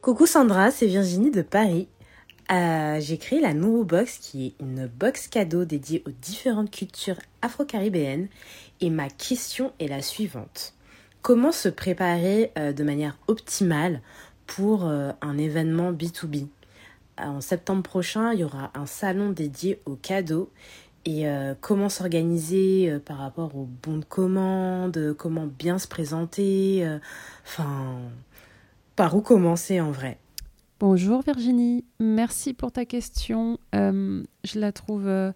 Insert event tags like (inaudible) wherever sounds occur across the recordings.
Coucou Sandra, c'est Virginie de Paris. Euh, j'ai créé la Nouro Box qui est une box cadeau dédiée aux différentes cultures afro-caribéennes et ma question est la suivante. Comment se préparer euh, de manière optimale pour euh, un événement B2B En septembre prochain, il y aura un salon dédié aux cadeaux et comment s'organiser par rapport aux bons de commande, comment bien se présenter, enfin, par où commencer en vrai? Bonjour Virginie, merci pour ta question. Euh, je la trouve euh,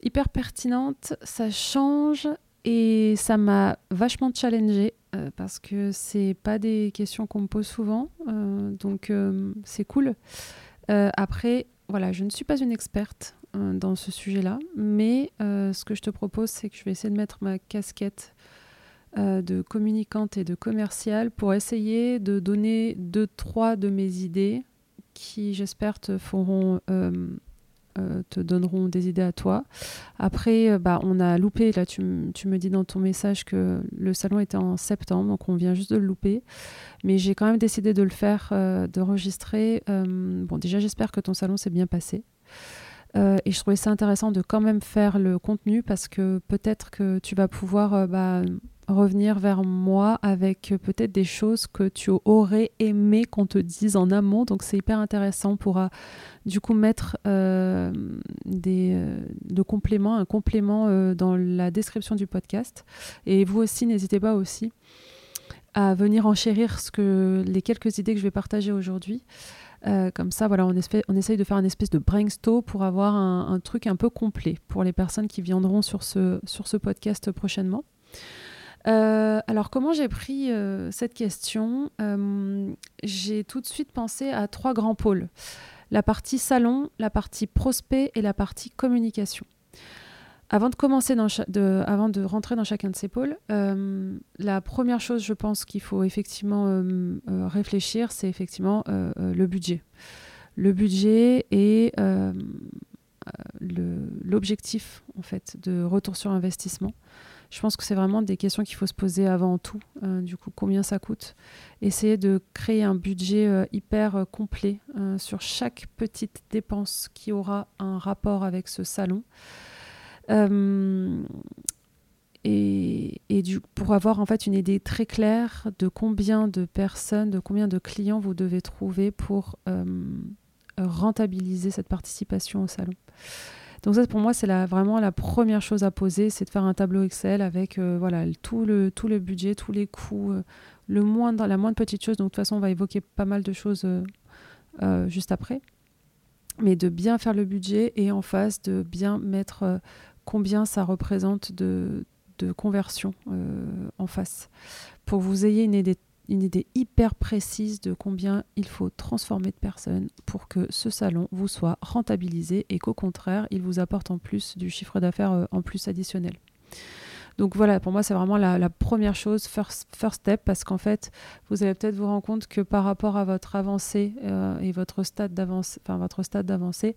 hyper pertinente, ça change et ça m'a vachement challengée euh, parce que c'est pas des questions qu'on me pose souvent, donc c'est cool. après, voilà, je ne suis pas une experte dans ce sujet-là, mais ce que je te propose, c'est que je vais essayer de mettre ma casquette euh, de communicante et de commerciale pour essayer de donner deux, trois de mes idées qui, j'espère, te feront. Euh, euh, te donneront des idées à toi. Après, bah, on a loupé, là tu, tu, me dis dans ton message que le salon était en septembre, donc on vient juste de le louper. Mais j'ai quand même décidé de le faire, d'enregistrer. bon, déjà j'espère que ton salon s'est bien passé. Et je trouvais ça intéressant de quand même faire le contenu parce que peut-être que tu vas pouvoir bah, revenir vers moi avec peut-être des choses que tu aurais aimé qu'on te dise en amont. Donc c'est hyper intéressant pour euh, du coup mettre euh, des, euh, compléments, un complément dans la description du podcast. Et vous aussi, n'hésitez pas aussi à venir enchérir ce que, les quelques idées que je vais partager aujourd'hui. Comme ça, voilà, on, on, essaye de faire un espèce de brainstorm pour avoir un, truc un peu complet pour les personnes qui viendront sur ce, sur ce podcast prochainement. Euh, alors comment j'ai pris euh, cette question? Euh, J'ai tout de suite pensé à trois grands pôles. La partie salon, la partie prospect et la partie communication. Avant de, commencer dans avant de rentrer dans chacun de ces pôles, la première chose, je pense qu'il faut effectivement réfléchir, c'est effectivement le budget. Le budget et l'objectif en fait de retour sur investissement. Je pense que c'est vraiment des questions qu'il faut se poser avant tout. Euh, du coup, combien ça coûte Essayer de créer un budget euh, hyper euh, complet sur chaque petite dépense qui aura un rapport avec ce salon. Et, et pour avoir en fait une idée très claire de combien de personnes, de combien de clients vous devez trouver pour rentabiliser cette participation au salon. Donc ça, pour moi, c'est vraiment la première chose à poser, c'est de faire un tableau Excel avec euh, voilà tout le tout le budget, tous les coûts, euh, le moindre, la moindre petite chose. Donc de toute façon, on va évoquer pas mal de choses euh, juste après, mais de bien faire le budget et en face de bien mettre combien ça représente de de conversion en face, pour que vous ayez une idée une idée hyper précise de combien il faut transformer de personnes pour que ce salon vous soit rentabilisé et qu'au contraire, il vous apporte en plus du chiffre d'affaires euh, en plus additionnel. Donc voilà, pour moi, c'est vraiment la, première chose, first, step, parce qu'en fait, vous allez peut-être vous rendre compte que par rapport à votre avancée euh, et votre stade d'avancée, enfin votre stade d'avancée,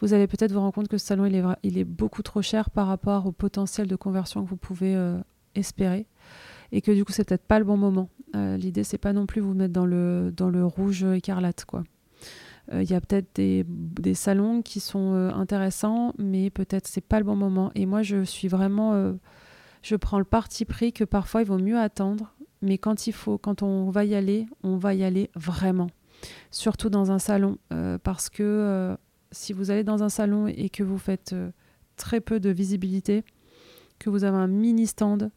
vous allez peut-être vous rendre compte que ce salon, il est, il est beaucoup trop cher par rapport au potentiel de conversion que vous pouvez euh, espérer et que du coup c'est peut-être pas le bon moment. Euh, L'idée c'est pas non plus vous mettre dans le, dans le rouge écarlate quoi. Il euh, y a peut-être des, des, salons qui sont intéressants, mais peut-être c'est pas le bon moment. Et moi je suis vraiment, je prends le parti pris que parfois il vaut mieux attendre, mais quand il faut, quand on va y aller, on va y aller vraiment. Surtout dans un salon, parce que si vous allez dans un salon et que vous faites très peu de visibilité, que vous avez un mini stand,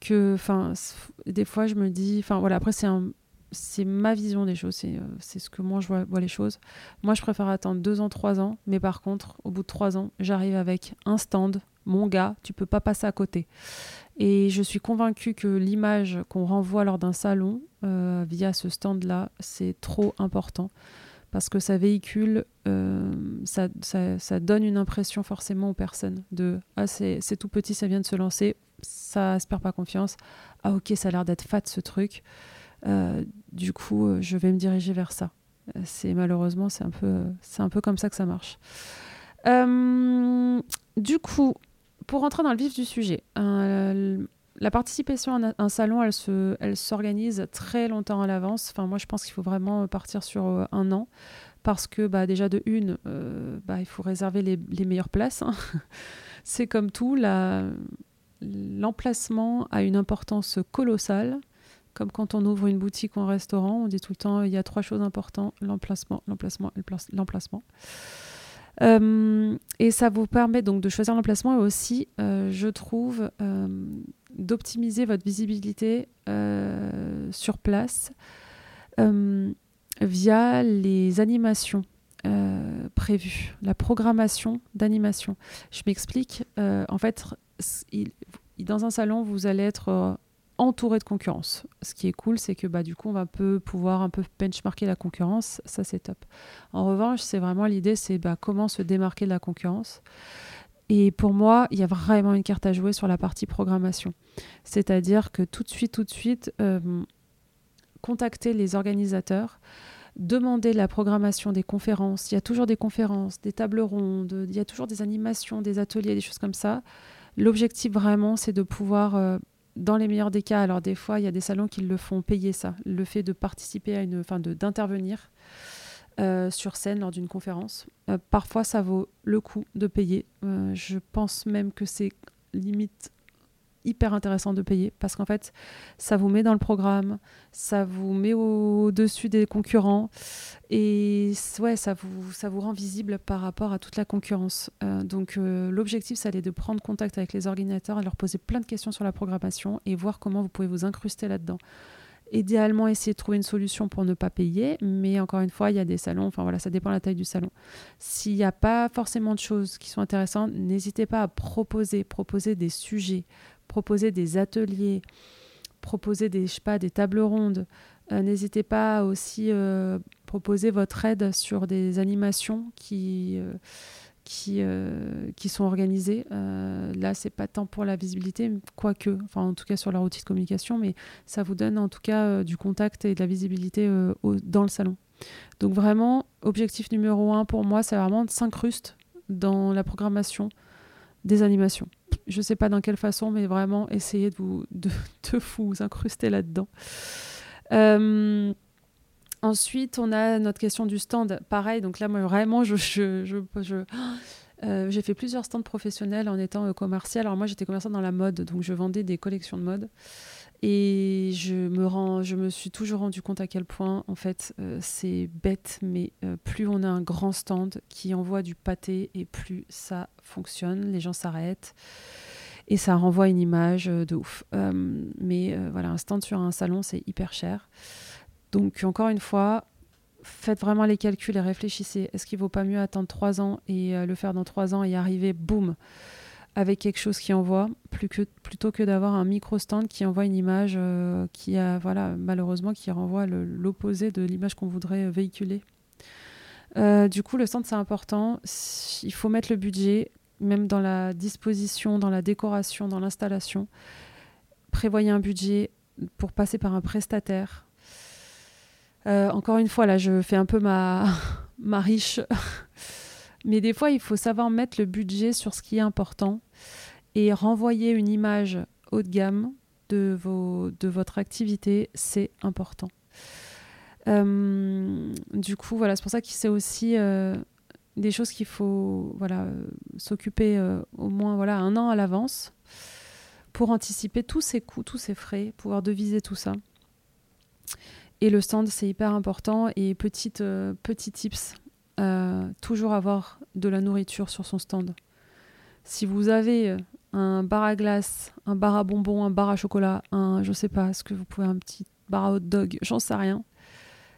que, enfin, des fois, je me dis, enfin, voilà, après, c'est c'est ma vision des choses, c'est, euh, c'est ce que moi je vois, vois, les choses. Moi, je préfère attendre deux ans, trois ans, mais par contre, au bout de trois ans, j'arrive avec un stand, mon gars, tu peux pas passer à côté. Et je suis convaincue que l'image qu'on renvoie lors d'un salon euh, via ce stand-là, c'est trop important parce que ça véhicule, euh, ça, ça, donne une impression forcément aux personnes de ah c'est, tout petit, ça vient de se lancer, ça se perd pas confiance. Ah ok, ça a l'air d'être fat ce truc. Euh, du coup, je vais me diriger vers ça. C'est malheureusement, c'est un peu, c'est un peu comme ça que ça marche. du coup, pour rentrer dans le vif du sujet, la participation à un salon, elle, se, elle s'organise très longtemps à l'avance. Enfin, moi, je pense qu'il faut vraiment partir sur euh, un an parce que bah, déjà de une, euh, bah, il faut réserver les, les meilleures places. Hein. (laughs) C'est comme tout, la, l'emplacement a une importance colossale. Comme quand on ouvre une boutique ou un restaurant, on dit tout le temps il y a trois choses importantes l'emplacement, l'emplacement l'emplacement. Euh, et ça vous permet donc de choisir l'emplacement et aussi, euh, je trouve, euh, d'optimiser votre visibilité sur place via les animations prévues, la programmation d'animation. Je m'explique. en fait, dans un salon, vous allez être entouré de concurrence. Ce qui est cool, c'est que bah, du coup, on va peu pouvoir un peu benchmarker la concurrence. Ça, c'est top. En revanche, c'est vraiment l'idée, c'est bah, comment se démarquer de la concurrence. Et pour moi, il y a vraiment une carte à jouer sur la partie programmation. C'est-à-dire que tout de suite, tout de suite, euh, contacter les organisateurs, demander la programmation des conférences. Il y a toujours des conférences, des tables rondes, il y a toujours des animations, des ateliers, des choses comme ça. L'objectif vraiment, c'est de pouvoir euh, dans les meilleurs des cas, alors des fois, il y a des salons qui le font payer ça, le fait de participer à une, enfin, d'intervenir euh, sur scène lors d'une conférence. Euh, parfois, ça vaut le coup de payer. Euh, je pense même que c'est limite hyper intéressant de payer parce qu'en fait, ça vous met dans le programme, ça vous met au-dessus des concurrents et ouais, ça vous, rend visible par rapport à toute la concurrence. Euh, donc euh, l'objectif, ça allait de prendre contact avec les organisateurs et leur poser plein de questions sur la programmation et voir comment vous pouvez vous incruster là-dedans idéalement essayer de trouver une solution pour ne pas payer, mais encore une fois, il y a des salons, enfin voilà, ça dépend de la taille du salon. S'il n'y a pas forcément de choses qui sont intéressantes, n'hésitez pas à proposer, proposer des sujets, proposer des ateliers, proposer des, je pas, des tables rondes. Euh, n'hésitez pas aussi euh, proposer votre aide sur des animations qui, euh, qui sont organisées. là, c'est pas tant pour la visibilité, quoique, enfin en tout cas sur leur outil de communication, mais ça vous donne en tout cas du contact et de la visibilité dans le salon. Donc vraiment, objectif numéro un pour moi, c'est vraiment de s'incruster dans la programmation des animations je sais pas dans quelle façon, mais vraiment essayez de vous, (laughs) de, vous incruster là-dedans. Euh, ensuite, on a notre question du stand. Pareil, donc là, moi, vraiment, (gasps) euh, j'ai fait plusieurs stands professionnels en étant euh, commercial. Alors moi, j'étais commerçant dans la mode, donc je vendais des collections de mode. Et je me, rends, je me suis toujours rendu compte à quel point, en fait, c'est bête, mais plus on a un grand stand qui envoie du pâté et plus ça fonctionne, les gens s'arrêtent et ça renvoie une image euh, de ouf. Euh, mais euh, voilà, un stand sur un salon, c'est hyper cher. Donc encore une fois, faites vraiment les calculs et réfléchissez. Est-ce qu'il vaut pas mieux attendre trois ans et le faire dans trois ans et arriver, boum, avec quelque chose qui envoie, plutôt que d'avoir un micro-stand qui envoie une image qui a, voilà, malheureusement, qui renvoie l'opposé de l'image qu'on voudrait véhiculer. du coup, le stand, c'est important. Il faut mettre le budget même dans la disposition, dans la décoration, dans l'installation. Prévoyez un budget pour passer par un prestataire. Euh, encore une fois, là, je fais un peu ma, (laughs) ma riche. (laughs) Mais des fois, il faut savoir mettre le budget sur ce qui est important et renvoyer une image haut de gamme de, vos, de votre activité, c'est important. Euh, du coup, voilà, c'est pour ça qu'il c'est aussi euh, des choses qu'il faut voilà, s'occuper euh, au moins un an à l'avance pour anticiper tous ces coûts, tous ces frais, pouvoir deviser tout ça. Et le stand, c'est hyper important. Et petite, petit tips, toujours avoir de la nourriture sur son stand. Si vous avez un bar à glace, un bar à bonbons, un bar à chocolat, un, je sais pas, est-ce que vous pouvez un petit bar à hot dog, j'en sais rien.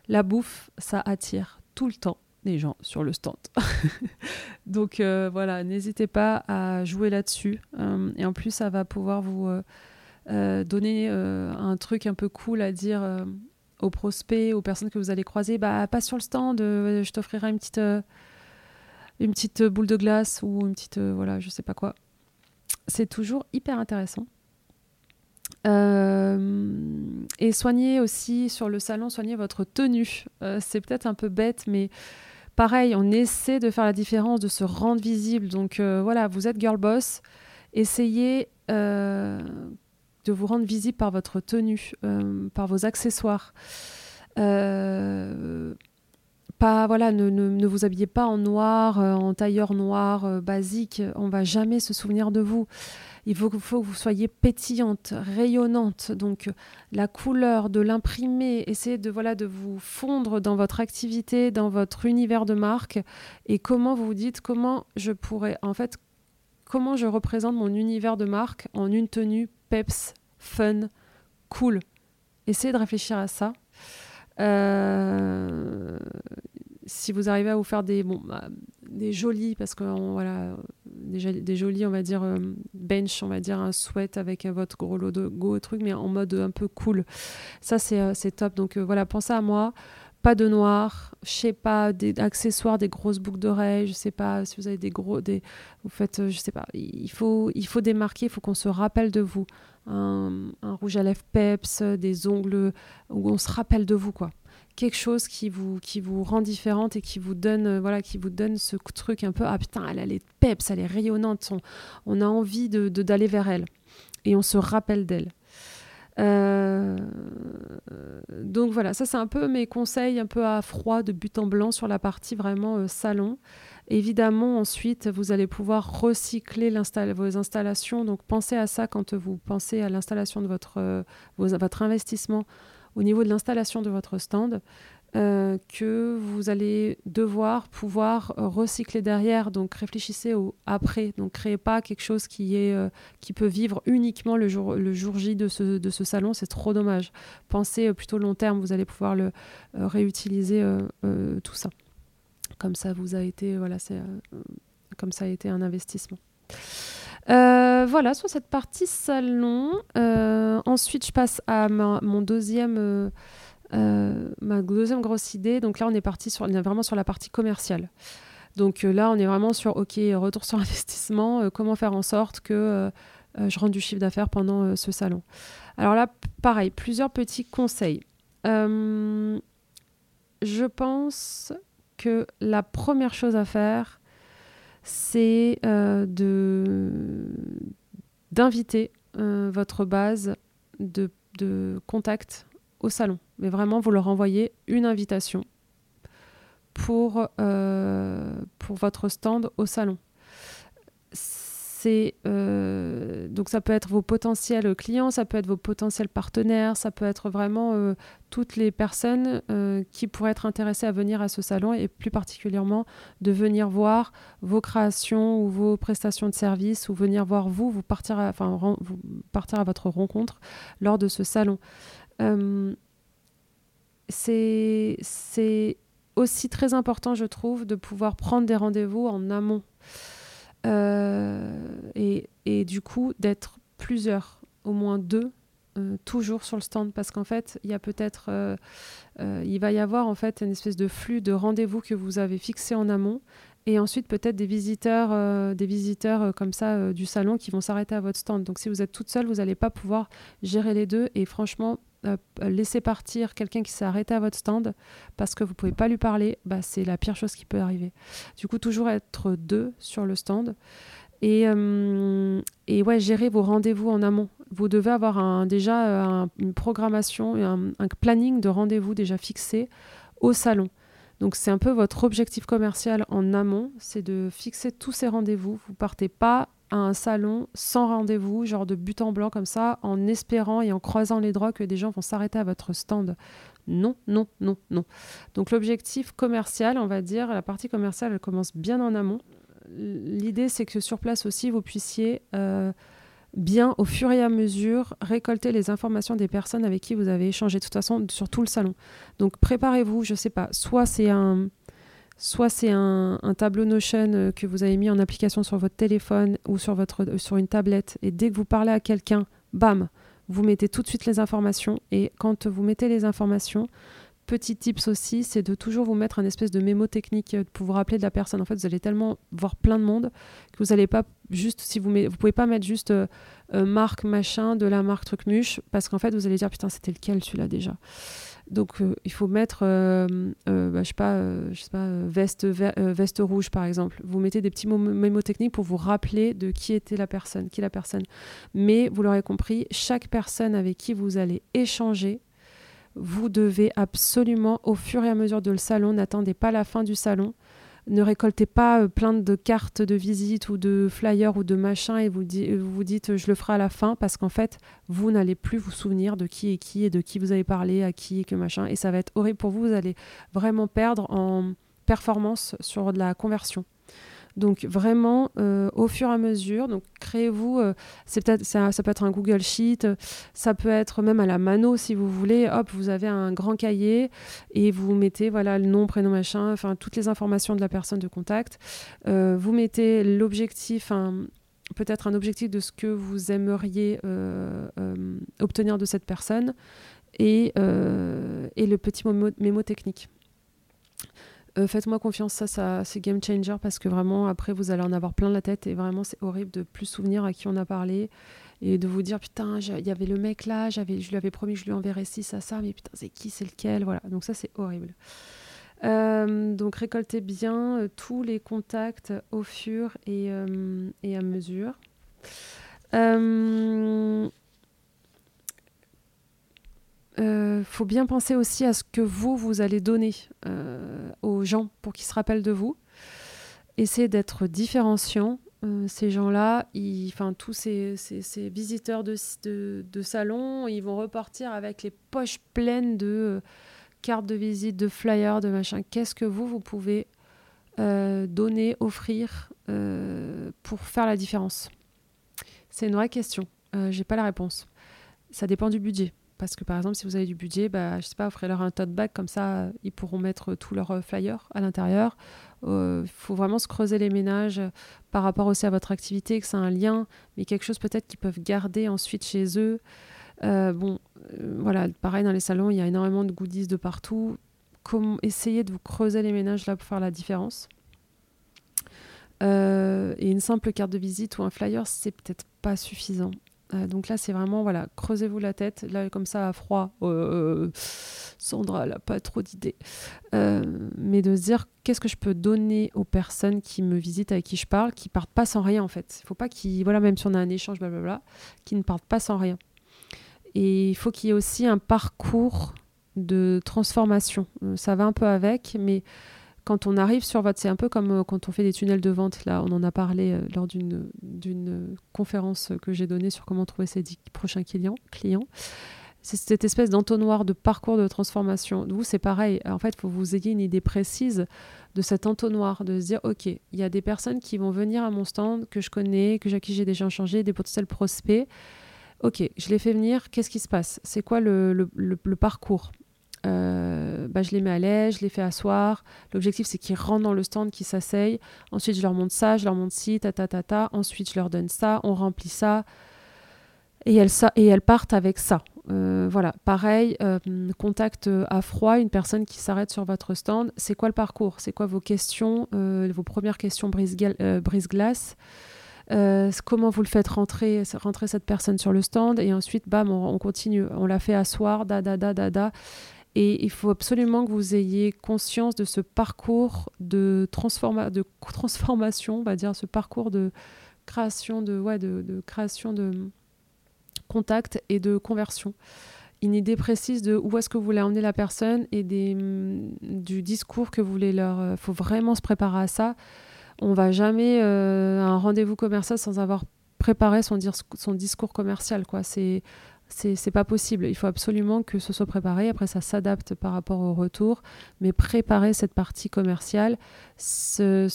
La bouffe, ça attire tout le temps les gens sur le stand. (laughs) Donc euh, voilà, n'hésitez pas à jouer là-dessus. Euh, et en plus, ça va pouvoir vous euh, donner un truc un peu cool à dire aux prospects, aux personnes que vous allez croiser. Bah, pas sur le stand, je t'offrirai une petite, une petite boule de glace ou une petite, voilà, je sais pas quoi. C'est toujours hyper intéressant. et soignez aussi sur le salon, soignez votre tenue. c'est peut-être un peu bête, mais pareil, on essaie de faire la différence, de se rendre visible. Donc euh, voilà, vous êtes girl boss, essayez euh, de vous rendre visible par votre tenue, par vos accessoires. Pas voilà, ne, ne, vous habillez pas en noir, en tailleur noir basique. On va jamais se souvenir de vous. Il faut, que vous soyez pétillante, rayonnante. Donc la couleur de l'imprimer, essayez de voilà de vous fondre dans votre activité, dans votre univers de marque. Et comment vous vous dites comment je pourrais en fait comment je représente mon univers de marque en une tenue peps, fun, cool. Essayez de réfléchir à ça. Euh, si vous arrivez à vous faire des, bon, bah, des jolis, parce que voilà, des, jolis, on va dire, euh, bench, on va dire, un sweat avec votre gros logo, truc, mais en mode un peu cool. Ça, c'est euh, top. Donc voilà, pensez à moi. Pas de noir, je sais pas, des accessoires, des grosses boucles d'oreilles, je sais pas si vous avez des gros, des, vous faites, je sais pas, il faut, il faut démarquer, il faut qu'on se rappelle de vous. Un, rouge à lèvres peps, des ongles, où on se rappelle de vous, quoi quelque chose qui vous, qui vous rend différente et qui vous donne, euh, voilà, qui vous donne ce truc un peu ah putain, elle, a les peps, elle est rayonnante, on, a envie de, d'aller vers elle et on se rappelle d'elle. Euh, donc voilà, ça c'est un peu mes conseils un peu à froid de but en blanc sur la partie vraiment euh, salon. Évidemment, ensuite, vous allez pouvoir recycler vos installations. Donc pensez à ça quand vous pensez à l'installation de votre, votre investissement au niveau de l'installation de votre stand euh, que vous allez devoir pouvoir euh, recycler derrière. Donc réfléchissez au après. Donc créez pas quelque chose qui, euh, peut vivre uniquement le jour, J de ce, de ce salon. C'est trop dommage. Pensez plutôt long terme. Vous allez pouvoir le réutiliser tout ça. Comme ça vous a été voilà c'est comme ça a été un investissement. Euh, voilà, sur cette partie salon. Euh, ensuite, je passe à mon deuxième, euh, ma deuxième grosse idée. Donc là, on est parti sur, on est vraiment sur la partie commerciale. Donc là, on est vraiment sur, OK, retour sur (laughs) investissement, comment faire en sorte que je rende du chiffre d'affaires pendant ce salon? Alors là, pareil, plusieurs petits conseils. je pense que la première chose à faire, c'est euh, de d'inviter euh, votre base de, de contact au salon. Mais vraiment, vous leur envoyez une invitation pour, euh, pour votre stand au salon. Euh, donc ça peut être vos potentiels clients, ça peut être vos potentiels partenaires, ça peut être vraiment euh, toutes les personnes euh, qui pourraient être intéressées à venir à ce salon et plus particulièrement de venir voir vos créations ou vos prestations de services ou venir voir vous, vous partir à, vous partir à votre rencontre lors de ce salon. c'est aussi très important, je trouve, de pouvoir prendre des rendez-vous en amont et, et, du coup, d'être plusieurs, au moins deux, euh, toujours sur le stand. Parce qu'en fait il y a peut-être euh, il va y avoir en fait une espèce de flux de rendez-vous que vous avez fixé en amont et ensuite peut-être des visiteurs des visiteurs comme ça du salon qui vont s'arrêter à votre stand donc si vous êtes toute seule vous n'allez pas pouvoir gérer les deux et franchement euh, laisser partir quelqu'un qui s'est arrêté à votre stand parce que vous pouvez pas lui parler, bah, c'est la pire chose qui peut arriver. Du coup, toujours être deux sur le stand. Et, euh, ouais, gérer vos rendez-vous en amont. Vous devez avoir déjà une programmation, un, un planning de rendez-vous déjà fixé au salon. Donc c'est un peu votre objectif commercial en amont, c'est de fixer tous ces rendez-vous. Vous partez pas à un salon sans rendez-vous, genre de but en blanc comme ça, en espérant et en croisant les droits que des gens vont s'arrêter à votre stand. Non, non, non, non. Donc l'objectif commercial, on va dire, la partie commerciale, elle commence bien en amont. L'idée, c'est que sur place aussi, vous puissiez euh, bien, au fur et à mesure, récolter les informations des personnes avec qui vous avez échangé, de toute façon, sur tout le salon. Donc préparez-vous, je sais pas, soit c'est un Soit c'est un, tableau Notion euh, que vous avez mis en application sur votre téléphone ou sur, votre, euh, sur une tablette. Et dès que vous parlez à quelqu'un, bam, vous mettez tout de suite les informations. Et quand vous mettez les informations, petit tips aussi, c'est de toujours vous mettre un espèce de mémo technique euh, pour vous rappeler de la personne. En fait, vous allez tellement voir plein de monde que vous n'allez pas juste, si vous pouvez pas mettre juste marque machin de la marque trucmuche parce qu'en fait vous allez dire putain c'était lequel celui-là déjà. Donc il faut mettre bah, je sais pas je sais pas veste veste rouge par exemple. Vous mettez des petits mémos techniques pour vous rappeler de qui était la personne qui est la personne. Mais vous l'aurez compris chaque personne avec qui vous allez échanger vous devez absolument, au fur et à mesure de le salon, n'attendez pas la fin du salon, ne récoltez pas euh, plein de cartes de visite ou de flyers ou de machin et vous, vous dites je le ferai à la fin parce qu'en fait vous n'allez plus vous souvenir de qui est qui et de qui vous avez parlé, à qui et que machin. Et ça va être horrible pour vous, vous allez vraiment perdre en performance sur de la conversion. Donc vraiment, euh, au fur et à mesure, donc créez-vous, euh, c'est peut-être ça, peut être un Google Sheet, ça peut être même à la mano si vous voulez. Hop, vous avez un grand cahier et vous mettez voilà le nom, prénom, machin, enfin toutes les informations de la personne de contact. Euh, vous mettez l'objectif, peut-être un objectif de ce que vous aimeriez obtenir de cette personne et, et le petit mémo technique. Euh, faites-moi confiance, ça, ça c'est game changer parce que vraiment, après, vous allez en avoir plein la tête et vraiment, c'est horrible de plus souvenir à qui on a parlé et de vous dire putain, il y avait le mec là, j'avais, je lui avais promis que je lui enverrais ci, ça, ça, mais putain, c'est qui, c'est lequel Voilà, donc ça, c'est horrible. Euh, donc récoltez bien euh, tous les contacts au fur et, et à mesure. Euh, faut bien penser aussi à ce que vous, vous allez donner euh, aux gens pour qu'ils se rappellent de vous. Essayez d'être différenciant. Euh, ces gens-là, enfin tous ces, ces, visiteurs de, de, de, salon, ils vont repartir avec les poches pleines de euh, cartes de visite, de flyers, de machin. Qu'est-ce que vous, vous pouvez donner, offrir pour faire la différence? C'est une vraie question. J'ai pas la réponse. Ça dépend du budget. Parce que par exemple, si vous avez du budget, bah, je sais pas, offrez-leur un tote bag, comme ça, ils pourront mettre tous leurs euh, flyers à l'intérieur. Il euh, faut vraiment se creuser les ménages par rapport aussi à votre activité, que c'est un lien, mais quelque chose peut-être qu'ils peuvent garder ensuite chez eux. Euh, bon, voilà, pareil, dans les salons, il y a énormément de goodies de partout. Essayez de vous creuser les ménages là pour faire la différence. et une simple carte de visite ou un flyer, c'est peut-être pas suffisant. Euh, donc là, c'est vraiment, voilà, creusez-vous la tête. Là, comme ça, à froid, euh, Sandra, elle n'a pas trop d'idées. Euh, mais de se dire, qu'est-ce que je peux donner aux personnes qui me visitent, avec qui je parle, qui partent pas sans rien, en fait. Il faut pas qu'ils, voilà, même si on a un échange, blablabla, qui ne partent pas sans rien. Et il faut qu'il y ait aussi un parcours de transformation. ça va un peu avec, mais quand on arrive sur votre... C'est un peu comme euh, quand on fait des tunnels de vente, là, on en a parlé euh, lors d'une conférence que j'ai donnée sur comment trouver ses prochains clients. clients. C'est cette espèce d'entonnoir de parcours de transformation. Vous, c'est pareil. En fait, il faut que vous ayez une idée précise de cet entonnoir, de se dire, OK, il y a des personnes qui vont venir à mon stand, que je connais, que, à qui j'ai déjà changé, des potentiels prospects. OK, je les fais venir, qu'est-ce qui se passe? C'est quoi le, le parcours? Euh, bah, je les mets à l'aise, je les fais asseoir. L'objectif, c'est qu'ils rentrent dans le stand, qu'ils s'asseyent. Ensuite, je leur montre ça, je leur montre ci, ta, ta, ta, ta. Ensuite, je leur donne ça, on remplit ça. Et elles, ça, et elles partent avec ça. Euh, voilà, pareil, euh, contact à froid, une personne qui s'arrête sur votre stand. C'est quoi le parcours? C'est quoi vos questions, vos premières questions brise-glace? Comment vous le faites rentrer, rentrer cette personne sur le stand? Et ensuite, bam, on, on continue. On la fait asseoir, da, da, da, da, da. Et il faut absolument que vous ayez conscience de ce parcours de, transforma de transformation, on va dire, ce parcours de création de, ouais, création de contact et de conversion. Une idée précise de où est-ce que vous voulez emmener la personne et des, du discours que vous voulez leur. Il euh, faut vraiment se préparer à ça. On va jamais euh, à un rendez-vous commercial sans avoir préparé son, discours commercial. C'est c'est pas possible. Il faut absolument que ce soit préparé. Après, ça s'adapte par rapport au retour, mais préparer cette partie commerciale, ce,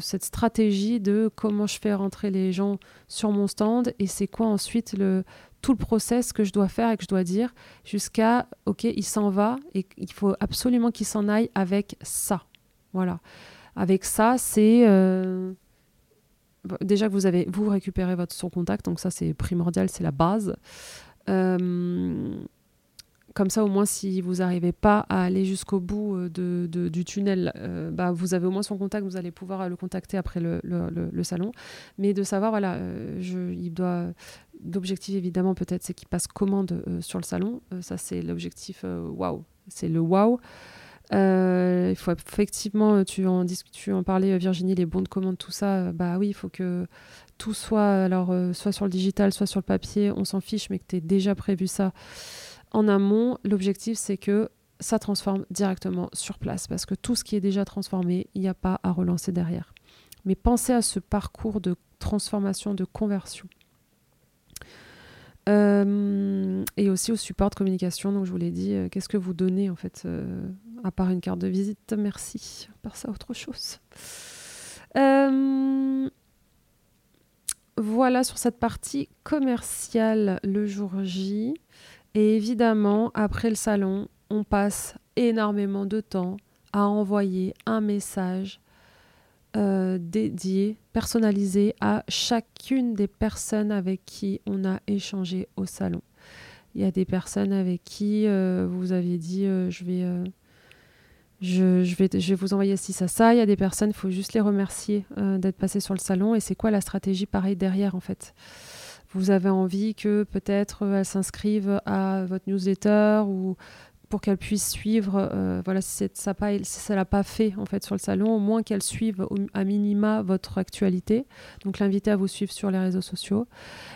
cette stratégie de comment je fais rentrer les gens sur mon stand et c'est quoi ensuite le, tout le process que je dois faire et que je dois dire jusqu'à OK, il s'en va et il faut absolument qu'il s'en aille avec ça. Voilà. Avec ça, c'est. Euh, déjà que vous avez vous récupérez votre son contact donc ça c'est primordial c'est la base comme ça, au moins, si vous n'arrivez pas à aller jusqu'au bout euh, de, du tunnel, euh, bah, vous avez au moins son contact, vous allez pouvoir le contacter après le, le, salon. Mais de savoir, voilà, je, il doit, l'objectif évidemment peut-être c'est qu'ils passent commande sur le salon. ça c'est l'objectif waouh, c'est le waouh. il faut effectivement, tu en, tu en parlais Virginie, les bons de commande, tout ça, bah oui, il faut que tout soit alors soit sur le digital, soit sur le papier, on s'en fiche, mais que tu aies déjà prévu ça en amont. L'objectif c'est que ça transforme directement sur place parce que tout ce qui est déjà transformé, il n'y a pas à relancer derrière. Mais pensez à ce parcours de transformation, de conversion. Euh, et aussi au support de communication. Donc, je vous l'ai dit, euh, qu'est-ce que vous donnez en fait, euh, à part une carte de visite? Merci. À part ça, autre chose. Voilà sur cette partie commerciale le jour J. Et évidemment, après le salon, on passe énormément de temps à envoyer un message euh, dédié, personnalisé à chacune des personnes avec qui on a échangé au salon. Il y a des personnes avec qui euh, vous aviez dit euh, je, vais, je, vais, vous envoyer ci, ça, ça. Il y a des personnes, il faut juste les remercier d'être passées sur le salon. Et c'est quoi la stratégie pareil derrière en fait? Vous avez envie que peut-être elles s'inscrivent à votre newsletter ou pour qu'elle puisse suivre, euh, voilà, si, ça si l'a pas fait en fait sur le salon, au moins qu'elle suive à minima votre actualité. Donc l'inviter à vous suivre sur les réseaux sociaux,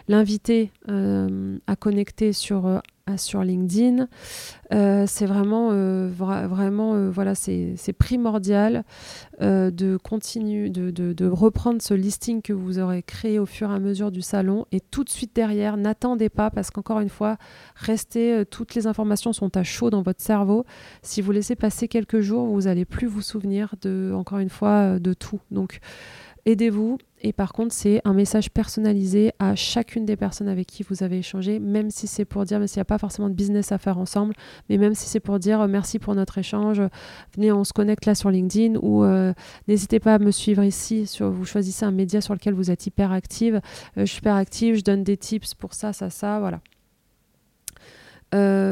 l'inviter euh, à connecter sur euh, sur LinkedIn. Euh, c'est vraiment, euh, vraiment euh, voilà, c'est primordial de continuer, de, reprendre ce listing que vous aurez créé au fur et à mesure du salon et tout de suite derrière, n'attendez pas parce qu'encore une fois, restez, toutes les informations sont à chaud dans votre cerveau. Si vous laissez passer quelques jours, vous n'allez plus vous souvenir de, encore une fois, de tout. Donc, aidez-vous. Et par contre, c'est un message personnalisé à chacune des personnes avec qui vous avez échangé, même si c'est pour dire, mais s'il n'y a pas forcément de business à faire ensemble, mais même si c'est pour dire euh, merci pour notre échange, venez, on se connecte là sur LinkedIn ou euh, n'hésitez pas à me suivre ici. Sur, vous choisissez un média sur lequel vous êtes hyper active. Euh, je suis hyper active, je donne des tips pour ça, ça, ça, voilà.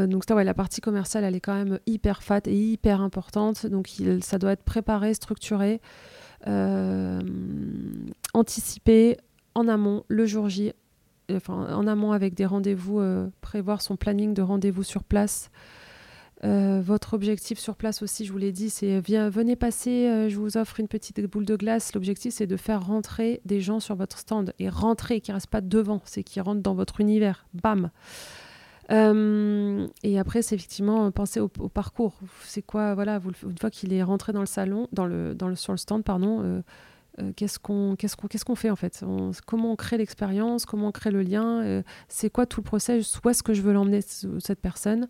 donc ça, ouais, la partie commerciale, elle est quand même hyper fat et hyper importante. Donc ça doit être préparé, structuré. Euh, anticiper en amont le jour J, enfin en amont avec des rendez-vous, euh, prévoir son planning de rendez-vous sur place. Euh, votre objectif sur place aussi, je vous l'ai dit, c'est venez passer, je vous offre une petite boule de glace. L'objectif, c'est de faire rentrer des gens sur votre stand et rentrer, qui ne restent pas devant, c'est qui rentrent dans votre univers. Bam euh, et après, c'est effectivement euh, penser au, parcours. C'est quoi, voilà, une fois qu'il est rentré dans le salon, dans le, dans le, sur le stand, pardon, euh, qu'est-ce qu'on qu'est-ce qu'on qu'est-ce fait en fait? Comment on crée l'expérience? Comment on crée le lien? C'est quoi tout le process Où est-ce que je veux l'emmener cette personne?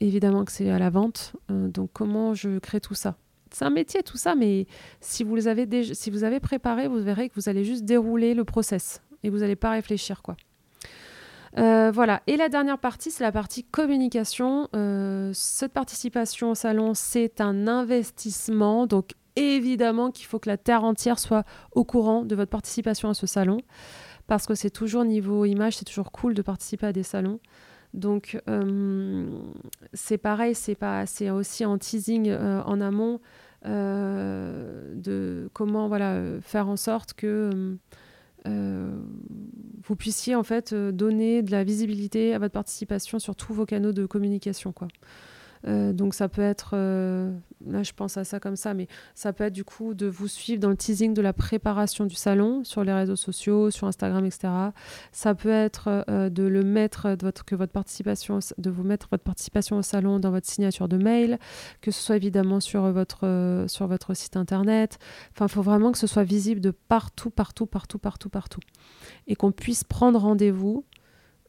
Évidemment que c'est à la vente. donc comment je crée tout ça? C'est un métier tout ça, mais si vous, les avez déjà, si vous avez préparé, vous verrez que vous allez juste dérouler le process et vous n'allez pas réfléchir quoi. Euh, voilà. Et la dernière partie, c'est la partie communication. Euh, cette participation au salon, c'est un investissement. Donc, évidemment qu'il faut que la terre entière soit au courant de votre participation à ce salon. Parce que c'est toujours niveau image, c'est toujours cool de participer à des salons. Donc, euh, c'est pareil, c'est aussi en teasing en amont de comment voilà, faire en sorte que vous puissiez en fait euh, donner de la visibilité à votre participation sur tous vos canaux de communication. Quoi. Euh, donc ça peut être, euh, là je pense à ça comme ça, mais ça peut être du coup de vous suivre dans le teasing de la préparation du salon sur les réseaux sociaux, sur Instagram, etc. Ça peut être euh, de le mettre, que votre participation, de vous mettre votre participation au salon dans votre signature de mail, que ce soit évidemment sur votre, sur votre site internet. Enfin, il faut vraiment que ce soit visible de partout, partout, partout, partout, partout. Et qu'on puisse prendre rendez-vous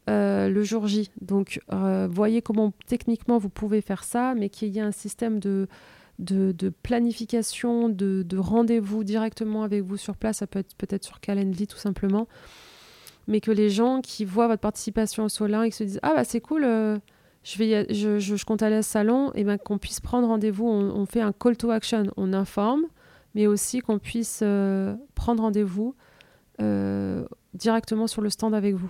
euh, le jour J. Donc, euh, voyez comment techniquement vous pouvez faire ça, mais qu'il y ait un système de, de, planification, de, rendez-vous directement avec vous sur place. Ça peut être peut-être sur Calendly tout simplement. Mais que les gens qui voient votre participation au Solin et qui se disent Ah, bah c'est cool, euh, je, vais je, je, compte aller à ce salon, et ben qu'on puisse prendre rendez-vous. On, fait un call to action, on informe, mais aussi qu'on puisse prendre rendez-vous directement sur le stand avec vous.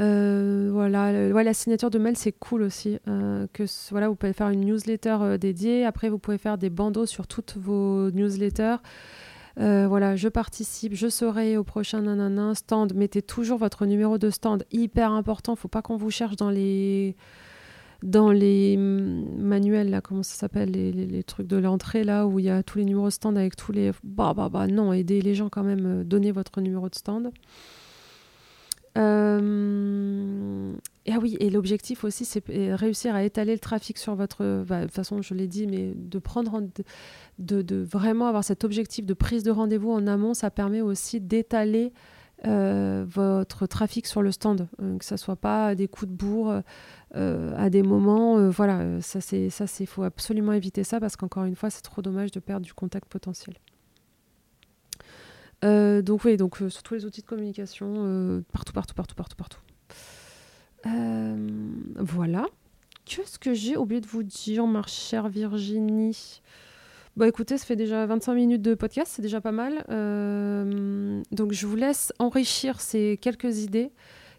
Euh, voilà, la signature de mail c'est cool aussi. Euh, que voilà, vous pouvez faire une newsletter euh, dédiée. Après, vous pouvez faire des bandeaux sur toutes vos newsletters. voilà, je participe, je serai au prochain nanana stand. Mettez toujours votre numéro de stand, hyper important. Faut pas qu'on vous cherche dans les les manuels, là, comment ça s'appelle, les, trucs de l'entrée, là, où il y a tous les numéros de stand avec tous les... Bah, bah, bah, non, aidez les gens quand même, donnez votre numéro de stand. Euh, ah oui, et l'objectif aussi, c'est réussir à étaler le trafic sur votre... Bah, de toute façon, je l'ai dit, mais de prendre... De, vraiment avoir cet objectif de prise de rendez-vous en amont, ça permet aussi d'étaler euh, votre trafic sur le stand, que ça soit pas des coups de bourre euh, à des moments, euh, voilà, ça c'est ça c'est faut absolument éviter ça parce qu'encore une fois c'est trop dommage de perdre du contact potentiel. Euh, donc oui, donc sur tous les outils de communication, partout, partout, partout, partout, partout. voilà. Qu'est-ce que j'ai oublié de vous dire, ma chère Virginie? Bah écoutez, ça fait déjà 25 minutes de podcast, c'est déjà pas mal. donc je vous laisse enrichir ces quelques idées.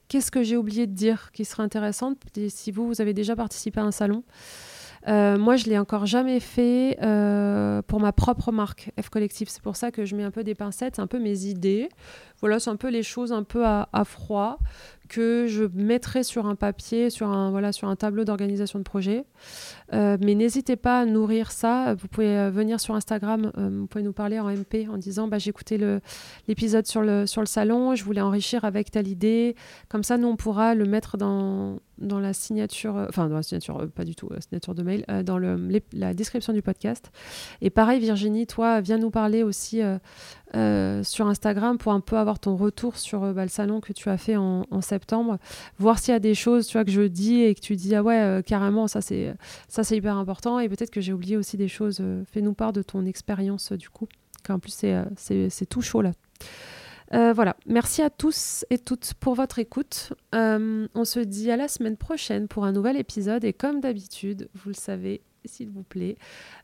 Qu'est-ce que j'ai oublié de dire qui serait intéressant si vous, vous avez déjà participé à un salon? Euh, moi, je l'ai encore jamais fait euh, pour ma propre marque F Collectif. C'est pour ça que je mets un peu des pincettes, un peu mes idées. Voilà, c'est un peu les choses un peu à froid que je mettrai sur un papier, sur un, voilà, sur un tableau d'organisation de projet. Euh, mais n'hésitez pas à nourrir ça. Vous pouvez euh, venir sur Instagram, euh, vous pouvez nous parler en MP en disant bah, j'ai écouté l'épisode sur le, sur le salon, je voulais enrichir avec telle idée. Comme ça, nous, on pourra le mettre dans, dans la signature, enfin dans la signature, pas du tout, la signature de mail, dans le, la description du podcast. Et pareil, Virginie, toi, viens nous parler aussi euh, sur Instagram pour un peu avoir ton retour sur euh, bah, le salon que tu as fait en, septembre, voir s'il y a des choses tu vois, que je dis et que tu dis ah ouais euh, carrément ça c'est ça c'est hyper important et peut-être que j'ai oublié aussi des choses. Fais-nous part de ton expérience du coup, car en plus c'est tout chaud là. voilà, merci à tous et toutes pour votre écoute. on se dit à la semaine prochaine pour un nouvel épisode et comme d'habitude, vous le savez, s'il vous plaît.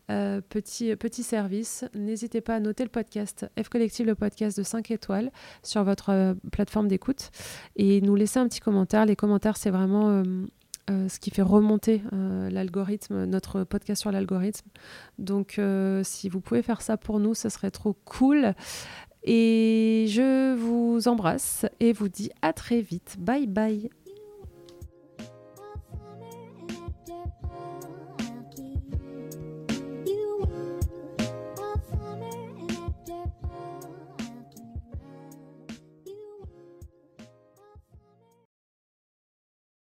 Euh, petit, service, n'hésitez pas à noter le podcast F Collective, le podcast de 5 étoiles sur votre euh, plateforme d'écoute et nous laisser un petit commentaire. Les commentaires, c'est vraiment euh, ce qui fait remonter l'algorithme, notre podcast sur l'algorithme. Donc, si vous pouvez faire ça pour nous, ce serait trop cool. Et je vous embrasse et vous dis à très vite. Bye bye.